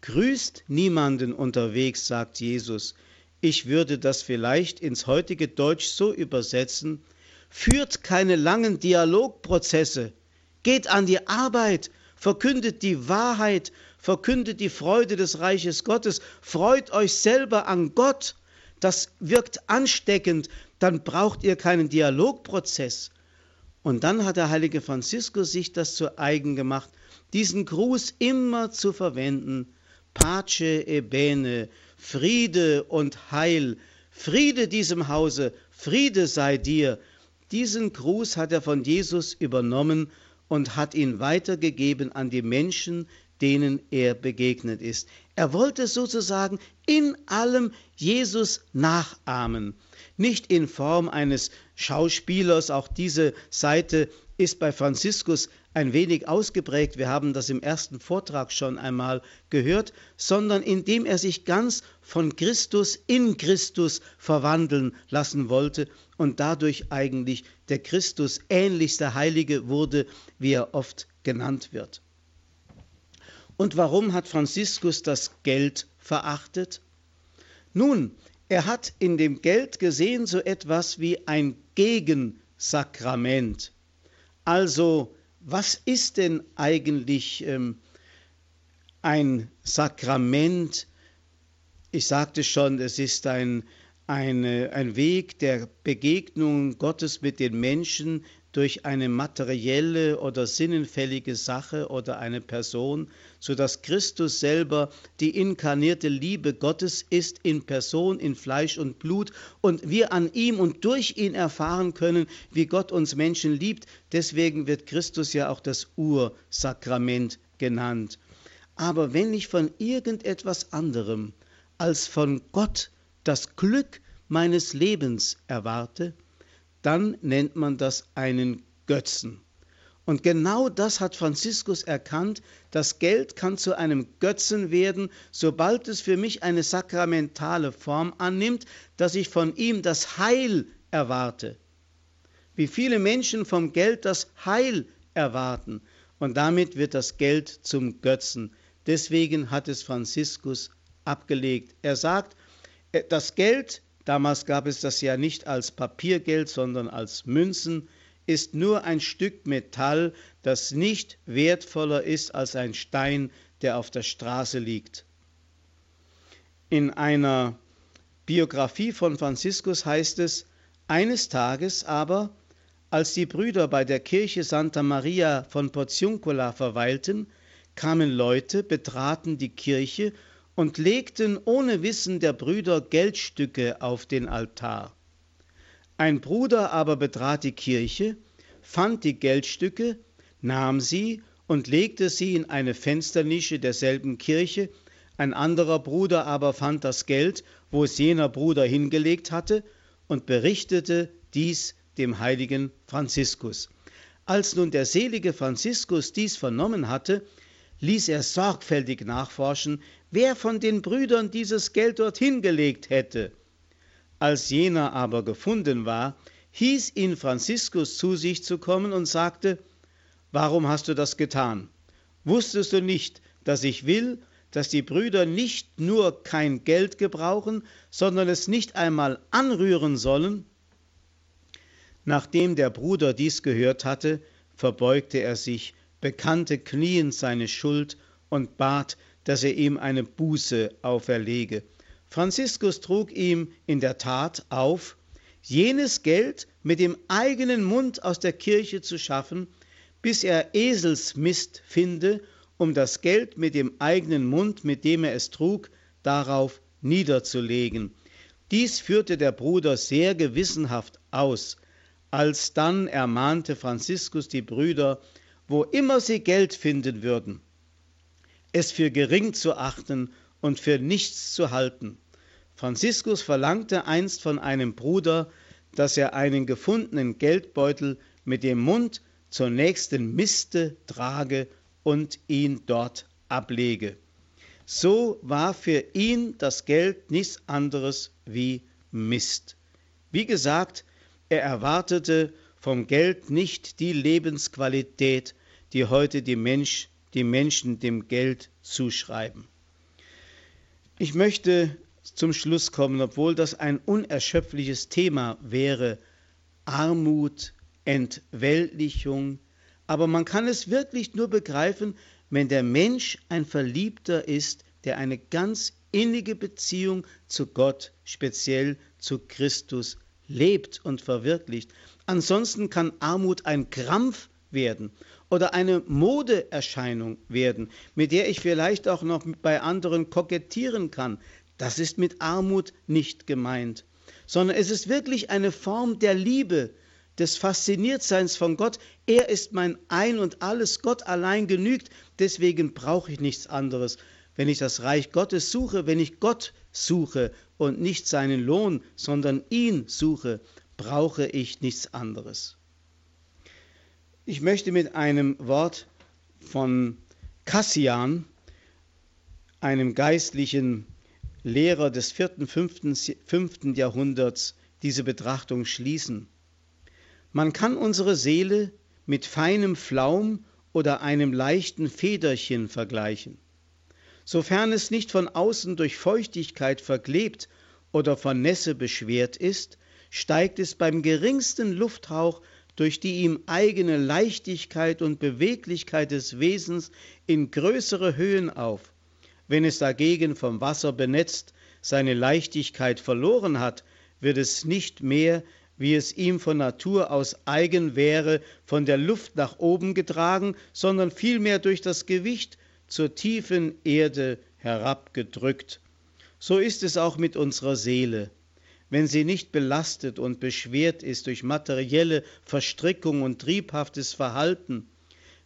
Grüßt niemanden unterwegs, sagt Jesus. Ich würde das vielleicht ins heutige Deutsch so übersetzen. Führt keine langen Dialogprozesse. Geht an die Arbeit, verkündet die Wahrheit, verkündet die Freude des Reiches Gottes, freut euch selber an Gott das wirkt ansteckend, dann braucht ihr keinen Dialogprozess. Und dann hat der heilige Franziskus sich das zu eigen gemacht, diesen Gruß immer zu verwenden. Pace e bene, Friede und Heil, Friede diesem Hause, Friede sei dir. Diesen Gruß hat er von Jesus übernommen und hat ihn weitergegeben an die Menschen, denen er begegnet ist. Er wollte sozusagen in allem Jesus nachahmen, nicht in Form eines Schauspielers, auch diese Seite ist bei Franziskus ein wenig ausgeprägt, wir haben das im ersten Vortrag schon einmal gehört, sondern indem er sich ganz von Christus in Christus verwandeln lassen wollte und dadurch eigentlich der Christus ähnlichste Heilige wurde, wie er oft genannt wird. Und warum hat Franziskus das Geld verachtet? Nun, er hat in dem Geld gesehen so etwas wie ein Gegensakrament. Also, was ist denn eigentlich ähm, ein Sakrament? Ich sagte schon, es ist ein, eine, ein Weg der Begegnung Gottes mit den Menschen durch eine materielle oder sinnenfällige Sache oder eine Person, so dass Christus selber die inkarnierte Liebe Gottes ist in Person, in Fleisch und Blut und wir an ihm und durch ihn erfahren können, wie Gott uns Menschen liebt. Deswegen wird Christus ja auch das Ursakrament genannt. Aber wenn ich von irgendetwas anderem als von Gott das Glück meines Lebens erwarte, dann nennt man das einen Götzen. Und genau das hat Franziskus erkannt. Das Geld kann zu einem Götzen werden, sobald es für mich eine sakramentale Form annimmt, dass ich von ihm das Heil erwarte. Wie viele Menschen vom Geld das Heil erwarten. Und damit wird das Geld zum Götzen. Deswegen hat es Franziskus abgelegt. Er sagt, äh, das Geld damals gab es das ja nicht als Papiergeld, sondern als Münzen, ist nur ein Stück Metall, das nicht wertvoller ist als ein Stein, der auf der Straße liegt. In einer Biografie von Franziskus heißt es, eines Tages aber, als die Brüder bei der Kirche Santa Maria von Porziuncola verweilten, kamen Leute, betraten die Kirche und legten ohne Wissen der Brüder Geldstücke auf den Altar. Ein Bruder aber betrat die Kirche, fand die Geldstücke, nahm sie und legte sie in eine Fensternische derselben Kirche, ein anderer Bruder aber fand das Geld, wo es jener Bruder hingelegt hatte, und berichtete dies dem heiligen Franziskus. Als nun der selige Franziskus dies vernommen hatte, ließ er sorgfältig nachforschen, wer von den Brüdern dieses Geld dorthin gelegt hätte. Als jener aber gefunden war, hieß ihn Franziskus zu sich zu kommen und sagte, Warum hast du das getan? Wusstest du nicht, dass ich will, dass die Brüder nicht nur kein Geld gebrauchen, sondern es nicht einmal anrühren sollen? Nachdem der Bruder dies gehört hatte, verbeugte er sich bekannte kniend seine Schuld und bat, dass er ihm eine Buße auferlege. Franziskus trug ihm in der Tat auf, jenes Geld mit dem eigenen Mund aus der Kirche zu schaffen, bis er Eselsmist finde, um das Geld mit dem eigenen Mund, mit dem er es trug, darauf niederzulegen. Dies führte der Bruder sehr gewissenhaft aus. Alsdann ermahnte Franziskus die Brüder, wo immer sie Geld finden würden, es für gering zu achten und für nichts zu halten. Franziskus verlangte einst von einem Bruder, dass er einen gefundenen Geldbeutel mit dem Mund zur nächsten Miste trage und ihn dort ablege. So war für ihn das Geld nichts anderes wie Mist. Wie gesagt, er erwartete vom Geld nicht die Lebensqualität, die heute die, Mensch, die Menschen dem Geld zuschreiben. Ich möchte zum Schluss kommen, obwohl das ein unerschöpfliches Thema wäre, Armut, Entweltlichung, aber man kann es wirklich nur begreifen, wenn der Mensch ein Verliebter ist, der eine ganz innige Beziehung zu Gott, speziell zu Christus, lebt und verwirklicht. Ansonsten kann Armut ein Krampf werden oder eine Modeerscheinung werden, mit der ich vielleicht auch noch bei anderen kokettieren kann. Das ist mit Armut nicht gemeint, sondern es ist wirklich eine Form der Liebe, des Fasziniertseins von Gott. Er ist mein Ein und alles, Gott allein genügt, deswegen brauche ich nichts anderes. Wenn ich das Reich Gottes suche, wenn ich Gott suche und nicht seinen Lohn, sondern ihn suche, brauche ich nichts anderes. Ich möchte mit einem Wort von Cassian, einem geistlichen Lehrer des vierten, fünften, fünften Jahrhunderts, diese Betrachtung schließen. Man kann unsere Seele mit feinem Flaum oder einem leichten Federchen vergleichen. Sofern es nicht von außen durch Feuchtigkeit verklebt oder von Nässe beschwert ist, steigt es beim geringsten Lufthauch durch die ihm eigene Leichtigkeit und Beweglichkeit des Wesens in größere Höhen auf. Wenn es dagegen vom Wasser benetzt seine Leichtigkeit verloren hat, wird es nicht mehr, wie es ihm von Natur aus eigen wäre, von der Luft nach oben getragen, sondern vielmehr durch das Gewicht zur tiefen Erde herabgedrückt. So ist es auch mit unserer Seele. Wenn sie nicht belastet und beschwert ist durch materielle Verstrickung und triebhaftes Verhalten,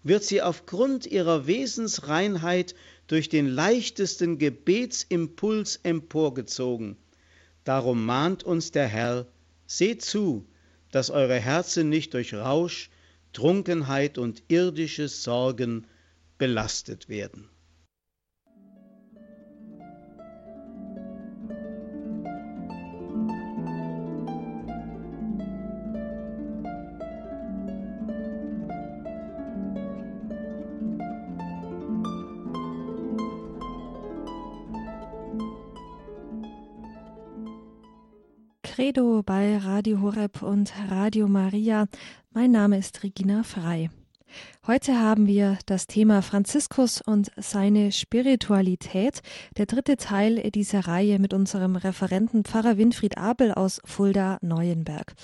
wird sie aufgrund ihrer Wesensreinheit durch den leichtesten Gebetsimpuls emporgezogen. Darum mahnt uns der Herr, seht zu, dass eure Herzen nicht durch Rausch, Trunkenheit und irdische Sorgen belastet werden. Credo bei Radio Horeb und Radio Maria. Mein Name ist Regina Frei. Heute haben wir das Thema Franziskus und seine Spiritualität, der dritte Teil dieser Reihe mit unserem Referenten Pfarrer Winfried Abel aus Fulda-Neuenberg.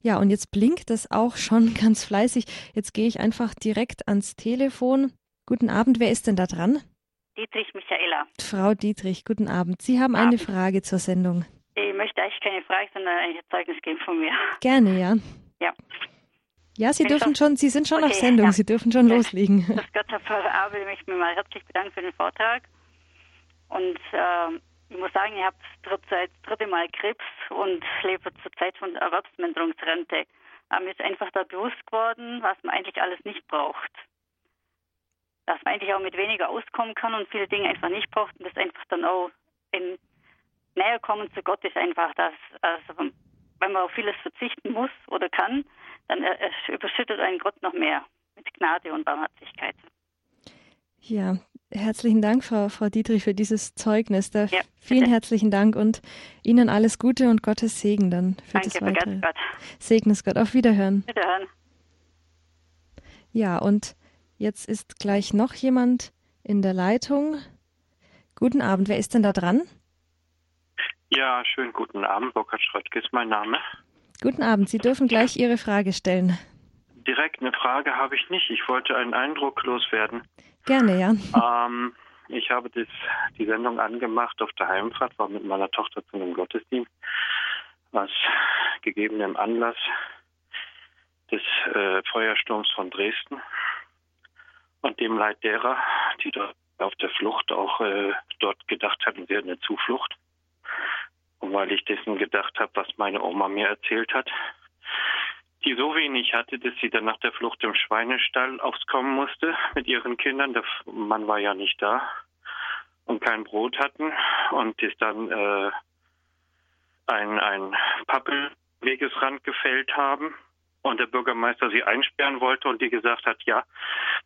Ja, und jetzt blinkt es auch schon *laughs* ganz fleißig. Jetzt gehe ich einfach direkt ans Telefon. Guten Abend, wer ist denn da dran? Dietrich Michaela. Frau Dietrich, guten Abend. Sie haben eine Frage zur Sendung. Ich möchte eigentlich keine Frage, sondern ein Zeugnis geben von mir. *laughs* Gerne, ja. Ja. Ja, Sie dürfen schon, Sie sind schon okay, auf Sendung, ja. Sie dürfen schon loslegen. *laughs* Das Gott, Herr Pfarrer Abel, ich möchte mich mal herzlich bedanken für den Vortrag. Und äh, ich muss sagen, ich habe zurzeit das dritte Mal Krebs und lebe zur Zeit von Erwerbsminderungsrente. Aber mir ist einfach da bewusst geworden, was man eigentlich alles nicht braucht. Dass man eigentlich auch mit weniger auskommen kann und viele Dinge einfach nicht braucht und das einfach dann auch in näher kommen zu Gott ist einfach, dass also, wenn man auf vieles verzichten muss oder kann, dann überschüttet einen Gott noch mehr mit Gnade und Barmherzigkeit. Ja, herzlichen Dank, Frau, Frau Dietrich, für dieses Zeugnis. Da ja, vielen herzlichen Dank und Ihnen alles Gute und Gottes Segen dann für Danke, das Weitere. Gott. Segnes Gott. Auf Wiederhören. Wiederhören. Ja, und jetzt ist gleich noch jemand in der Leitung. Guten Abend. Wer ist denn da dran? Ja, schönen guten Abend. Burkhard Schröttke ist mein Name. Guten Abend. Sie dürfen gleich Ihre Frage stellen. Direkt eine Frage habe ich nicht. Ich wollte einen Eindruck loswerden. Gerne, ja. Ähm, ich habe das, die Sendung angemacht auf der Heimfahrt, war mit meiner Tochter zu einem Gottesdienst, was gegebenem Anlass des äh, Feuersturms von Dresden und dem Leid derer, die dort auf der Flucht auch äh, dort gedacht hatten, wäre eine Zuflucht weil ich dessen gedacht habe, was meine Oma mir erzählt hat, die so wenig hatte, dass sie dann nach der Flucht im Schweinestall aufkommen musste mit ihren Kindern. Der Mann war ja nicht da und kein Brot hatten und ist dann äh, ein, ein Pappelwegesrand gefällt haben und der Bürgermeister sie einsperren wollte und die gesagt hat, ja,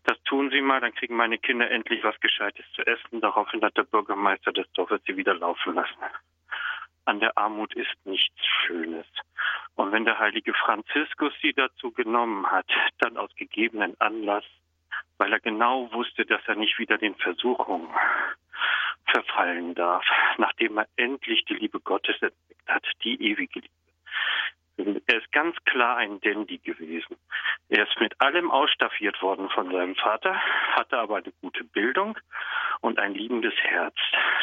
das tun Sie mal, dann kriegen meine Kinder endlich was Gescheites zu essen. Daraufhin hat der Bürgermeister das Dorf sie wieder laufen lassen an der Armut ist nichts Schönes. Und wenn der heilige Franziskus sie dazu genommen hat, dann aus gegebenen Anlass, weil er genau wusste, dass er nicht wieder den Versuchungen verfallen darf, nachdem er endlich die Liebe Gottes entdeckt hat, die ewige Liebe. Er ist ganz klar ein Dandy gewesen. Er ist mit allem ausstaffiert worden von seinem Vater, hatte aber eine gute Bildung und ein liebendes Herz.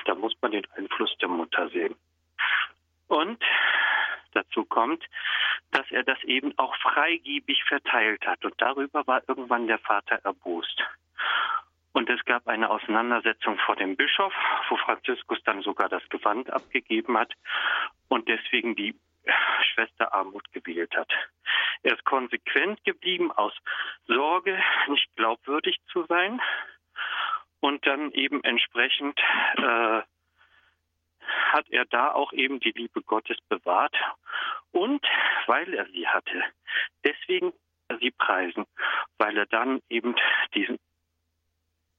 Da muss man den Einfluss der Mutter sehen. Und dazu kommt, dass er das eben auch freigebig verteilt hat. Und darüber war irgendwann der Vater erbost. Und es gab eine Auseinandersetzung vor dem Bischof, wo Franziskus dann sogar das Gewand abgegeben hat und deswegen die Schwester Armut gewählt hat. Er ist konsequent geblieben aus Sorge, nicht glaubwürdig zu sein und dann eben entsprechend äh, hat er da auch eben die Liebe Gottes bewahrt. Und weil er sie hatte, deswegen sie preisen, weil er dann eben diesen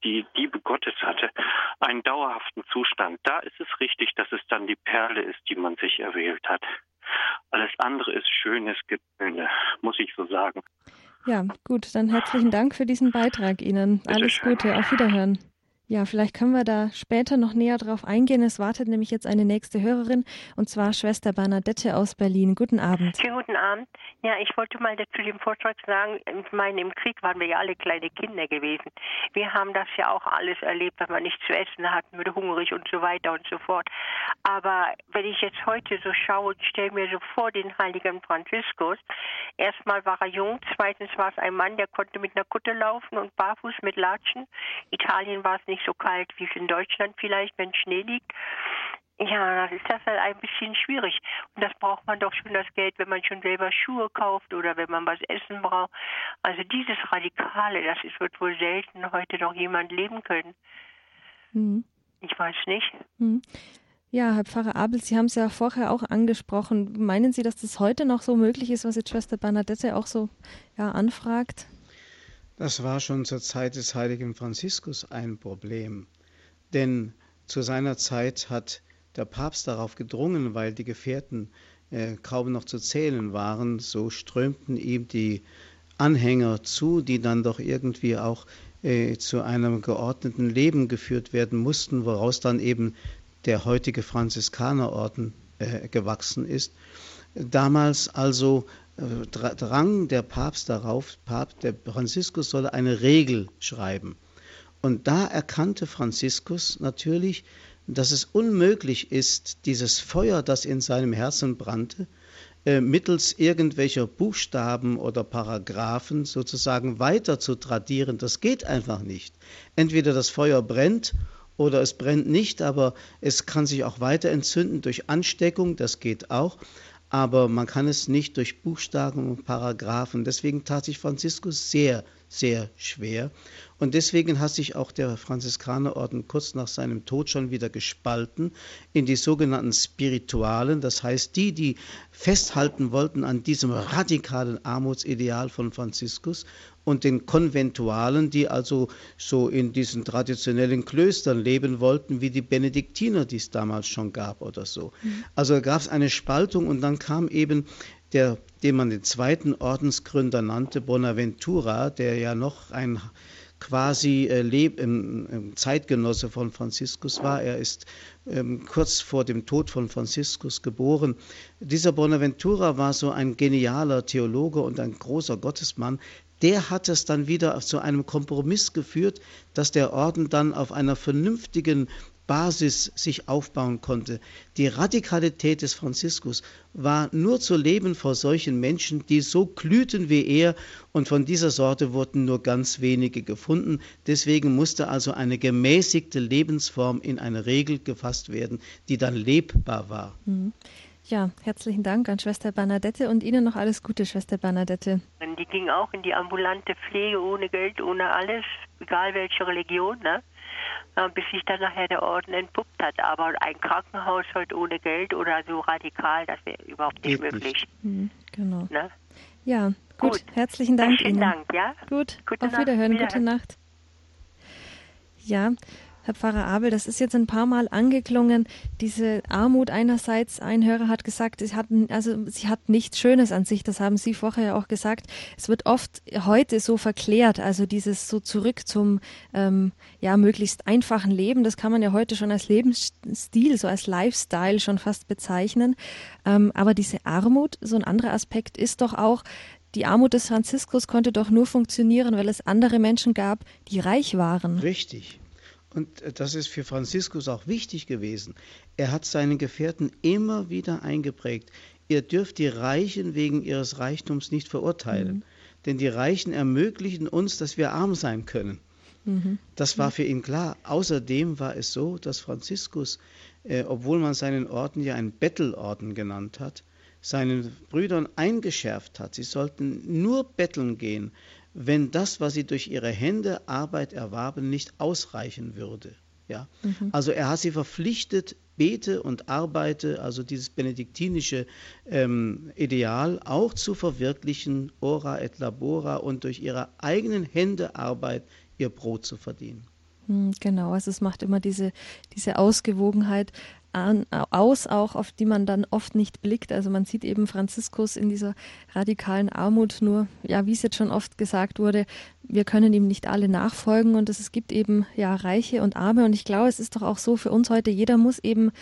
die Liebe Gottes hatte, einen dauerhaften Zustand. Da ist es richtig, dass es dann die Perle ist, die man sich erwählt hat. Alles andere ist schönes Gebilde, muss ich so sagen. Ja, gut, dann herzlichen Dank für diesen Beitrag Ihnen. Bitte Alles schön. Gute, auf Wiederhören. Ja, vielleicht können wir da später noch näher drauf eingehen. Es wartet nämlich jetzt eine nächste Hörerin und zwar Schwester Bernadette aus Berlin. Guten Abend. Schönen guten Abend. Ja, ich wollte mal zu dem Vortrag sagen, ich meine, im Krieg waren wir ja alle kleine Kinder gewesen. Wir haben das ja auch alles erlebt, wenn man nichts zu essen hatten, wurde hungrig und so weiter und so fort. Aber wenn ich jetzt heute so schaue und stelle mir so vor den heiligen Franziskus, erstmal war er jung, zweitens war es ein Mann, der konnte mit einer Kutte laufen und barfuß mit Latschen. Italien war es nicht so kalt wie es in Deutschland vielleicht, wenn Schnee liegt. Ja, das ist das halt ein bisschen schwierig. Und das braucht man doch schon das Geld, wenn man schon selber Schuhe kauft oder wenn man was essen braucht. Also dieses Radikale, das ist, wird wohl selten heute noch jemand leben können. Mhm. Ich weiß nicht. Mhm. Ja, Herr Pfarrer Abel, Sie haben es ja vorher auch angesprochen. Meinen Sie, dass das heute noch so möglich ist, was jetzt Schwester Bernadette auch so ja, anfragt? Das war schon zur Zeit des heiligen Franziskus ein Problem. Denn zu seiner Zeit hat der Papst darauf gedrungen, weil die Gefährten äh, kaum noch zu zählen waren, so strömten ihm die Anhänger zu, die dann doch irgendwie auch äh, zu einem geordneten Leben geführt werden mussten, woraus dann eben der heutige Franziskanerorden äh, gewachsen ist. Damals also drang der Papst darauf, Papst, der Franziskus solle eine Regel schreiben. Und da erkannte Franziskus natürlich, dass es unmöglich ist, dieses Feuer, das in seinem Herzen brannte, äh, mittels irgendwelcher Buchstaben oder Paragraphen sozusagen weiter zu tradieren. Das geht einfach nicht. Entweder das Feuer brennt oder es brennt nicht, aber es kann sich auch weiter entzünden durch Ansteckung, das geht auch aber man kann es nicht durch Buchstaben und Paragraphen. Deswegen tat sich Franziskus sehr, sehr schwer. Und deswegen hat sich auch der Franziskanerorden kurz nach seinem Tod schon wieder gespalten in die sogenannten Spiritualen, das heißt die, die festhalten wollten an diesem radikalen Armutsideal von Franziskus und den Konventualen, die also so in diesen traditionellen Klöstern leben wollten, wie die Benediktiner, die es damals schon gab oder so. Mhm. Also gab es eine Spaltung und dann kam eben der, den man den zweiten Ordensgründer nannte, Bonaventura, der ja noch ein quasi äh, Leb im, im Zeitgenosse von Franziskus war. Er ist ähm, kurz vor dem Tod von Franziskus geboren. Dieser Bonaventura war so ein genialer Theologe und ein großer Gottesmann, der hat es dann wieder zu einem Kompromiss geführt, dass der Orden dann auf einer vernünftigen Basis sich aufbauen konnte. Die Radikalität des Franziskus war nur zu leben vor solchen Menschen, die so glühten wie er, und von dieser Sorte wurden nur ganz wenige gefunden. Deswegen musste also eine gemäßigte Lebensform in eine Regel gefasst werden, die dann lebbar war. Mhm. Ja, herzlichen Dank an Schwester Bernadette und Ihnen noch alles Gute, Schwester Bernadette. Die ging auch in die ambulante Pflege ohne Geld, ohne alles, egal welche Religion, ne? bis sich dann nachher der Orden entpuppt hat. Aber ein Krankenhaus heute ohne Geld oder so radikal, das wäre überhaupt nicht Geht möglich. Nicht. Mhm, genau. Ne? Ja, gut. gut. Herzlichen Dank Vielen Ihnen. Dank, ja. Gut, Gute auf Wiederhören, Nacht. gute Nacht. Ja, Herr Pfarrer Abel, das ist jetzt ein paar Mal angeklungen, diese Armut einerseits, ein Hörer hat gesagt, sie hat, also sie hat nichts Schönes an sich, das haben Sie vorher auch gesagt. Es wird oft heute so verklärt, also dieses so zurück zum ähm, ja möglichst einfachen Leben, das kann man ja heute schon als Lebensstil, so als Lifestyle schon fast bezeichnen. Ähm, aber diese Armut, so ein anderer Aspekt ist doch auch, die Armut des Franziskus konnte doch nur funktionieren, weil es andere Menschen gab, die reich waren. Richtig. Und äh, das ist für Franziskus auch wichtig gewesen. Er hat seinen Gefährten immer wieder eingeprägt, ihr dürft die Reichen wegen ihres Reichtums nicht verurteilen. Mhm. Denn die Reichen ermöglichen uns, dass wir arm sein können. Mhm. Das war für ihn klar. Außerdem war es so, dass Franziskus, äh, obwohl man seinen Orden ja einen Bettelorden genannt hat, seinen Brüdern eingeschärft hat, sie sollten nur betteln gehen, wenn das, was sie durch ihre Hände Arbeit erwarben, nicht ausreichen würde. Ja? Mhm. Also er hat sie verpflichtet, bete und arbeite, also dieses benediktinische ähm, Ideal auch zu verwirklichen, ora et labora und durch ihre eigenen Hände Arbeit ihr Brot zu verdienen. Hm, genau, also es macht immer diese, diese Ausgewogenheit. An, aus, auch auf die man dann oft nicht blickt. Also man sieht eben Franziskus in dieser radikalen Armut, nur, ja, wie es jetzt schon oft gesagt wurde, wir können ihm nicht alle nachfolgen und es gibt eben ja Reiche und Arme und ich glaube, es ist doch auch so für uns heute, jeder muss eben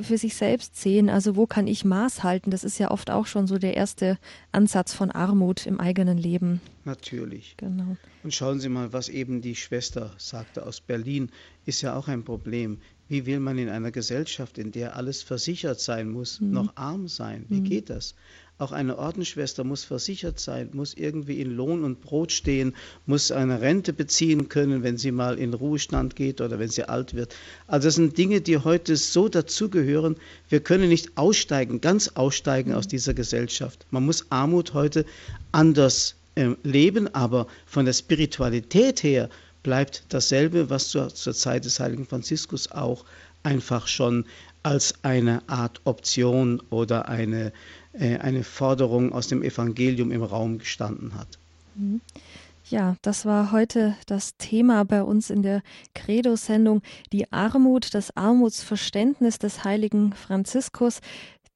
für sich selbst sehen, also wo kann ich Maß halten? Das ist ja oft auch schon so der erste Ansatz von Armut im eigenen Leben. Natürlich. Genau. Und schauen Sie mal, was eben die Schwester sagte aus Berlin, ist ja auch ein Problem. Wie will man in einer Gesellschaft, in der alles versichert sein muss, mhm. noch arm sein? Wie mhm. geht das? Auch eine Ordensschwester muss versichert sein, muss irgendwie in Lohn und Brot stehen, muss eine Rente beziehen können, wenn sie mal in Ruhestand geht oder wenn sie alt wird. Also das sind Dinge, die heute so dazugehören. Wir können nicht aussteigen, ganz aussteigen aus dieser Gesellschaft. Man muss Armut heute anders äh, leben, aber von der Spiritualität her bleibt dasselbe, was zur, zur Zeit des heiligen Franziskus auch einfach schon als eine Art Option oder eine, äh, eine Forderung aus dem Evangelium im Raum gestanden hat. Mhm. Ja, das war heute das Thema bei uns in der Credo-Sendung, die Armut, das Armutsverständnis des heiligen Franziskus,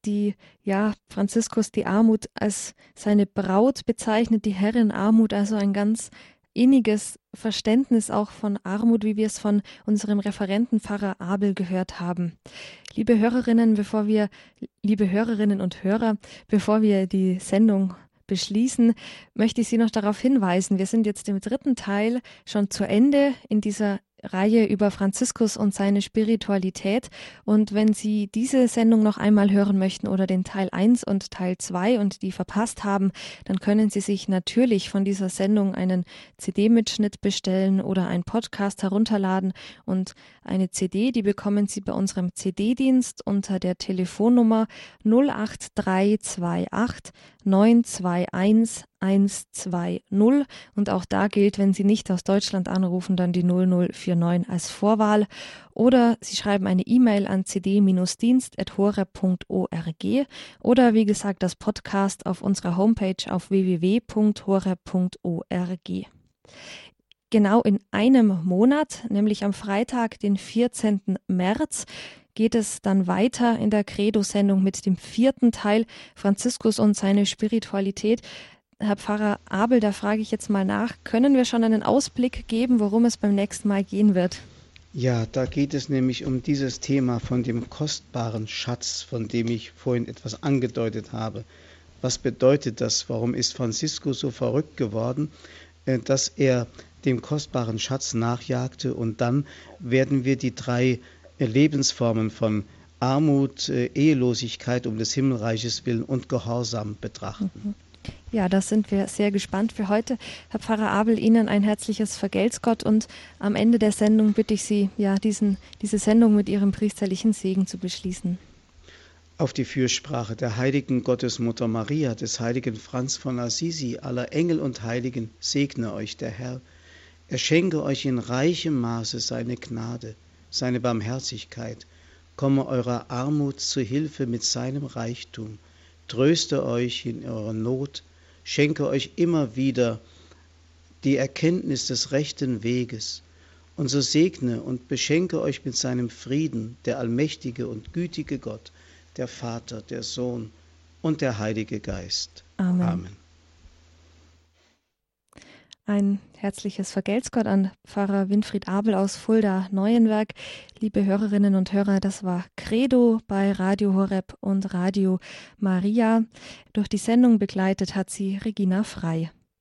die, ja, Franziskus die Armut als seine Braut bezeichnet, die Herrin Armut, also ein ganz inniges Verständnis auch von Armut, wie wir es von unserem Referentenpfarrer Abel gehört haben. Liebe Hörerinnen, bevor wir, liebe Hörerinnen und Hörer, bevor wir die Sendung beschließen, möchte ich Sie noch darauf hinweisen, wir sind jetzt im dritten Teil schon zu Ende in dieser Reihe über Franziskus und seine Spiritualität. Und wenn Sie diese Sendung noch einmal hören möchten oder den Teil 1 und Teil 2 und die verpasst haben, dann können Sie sich natürlich von dieser Sendung einen CD-Mitschnitt bestellen oder einen Podcast herunterladen. Und eine CD, die bekommen Sie bei unserem CD-Dienst unter der Telefonnummer 08328 921 120 und auch da gilt, wenn Sie nicht aus Deutschland anrufen, dann die 0049 als Vorwahl oder Sie schreiben eine E-Mail an cd-dienst.hore.org oder wie gesagt das Podcast auf unserer Homepage auf www.hore.org. Genau in einem Monat, nämlich am Freitag, den 14. März, geht es dann weiter in der Credo-Sendung mit dem vierten Teil Franziskus und seine Spiritualität. Herr Pfarrer Abel, da frage ich jetzt mal nach, können wir schon einen Ausblick geben, worum es beim nächsten Mal gehen wird? Ja, da geht es nämlich um dieses Thema von dem kostbaren Schatz, von dem ich vorhin etwas angedeutet habe. Was bedeutet das? Warum ist Francisco so verrückt geworden, äh, dass er dem kostbaren Schatz nachjagte und dann werden wir die drei äh, Lebensformen von Armut, äh, Ehelosigkeit um des Himmelreiches willen und Gehorsam betrachten. Mhm. Ja, das sind wir sehr gespannt für heute. Herr Pfarrer Abel, Ihnen ein herzliches Vergelt's Gott und am Ende der Sendung bitte ich Sie, ja, diesen, diese Sendung mit Ihrem priesterlichen Segen zu beschließen. Auf die Fürsprache der heiligen Gottesmutter Maria, des heiligen Franz von Assisi, aller Engel und Heiligen, segne euch der Herr. Er schenke euch in reichem Maße seine Gnade, seine Barmherzigkeit, komme eurer Armut zu Hilfe mit seinem Reichtum, tröste euch in eurer Not, schenke euch immer wieder die Erkenntnis des rechten Weges, und so segne und beschenke euch mit seinem Frieden der allmächtige und gütige Gott, der Vater, der Sohn und der Heilige Geist. Amen. Amen. Ein herzliches Vergelt's Gott an Pfarrer Winfried Abel aus Fulda Neuenwerk. Liebe Hörerinnen und Hörer, das war Credo bei Radio Horeb und Radio Maria. Durch die Sendung begleitet hat sie Regina Frei.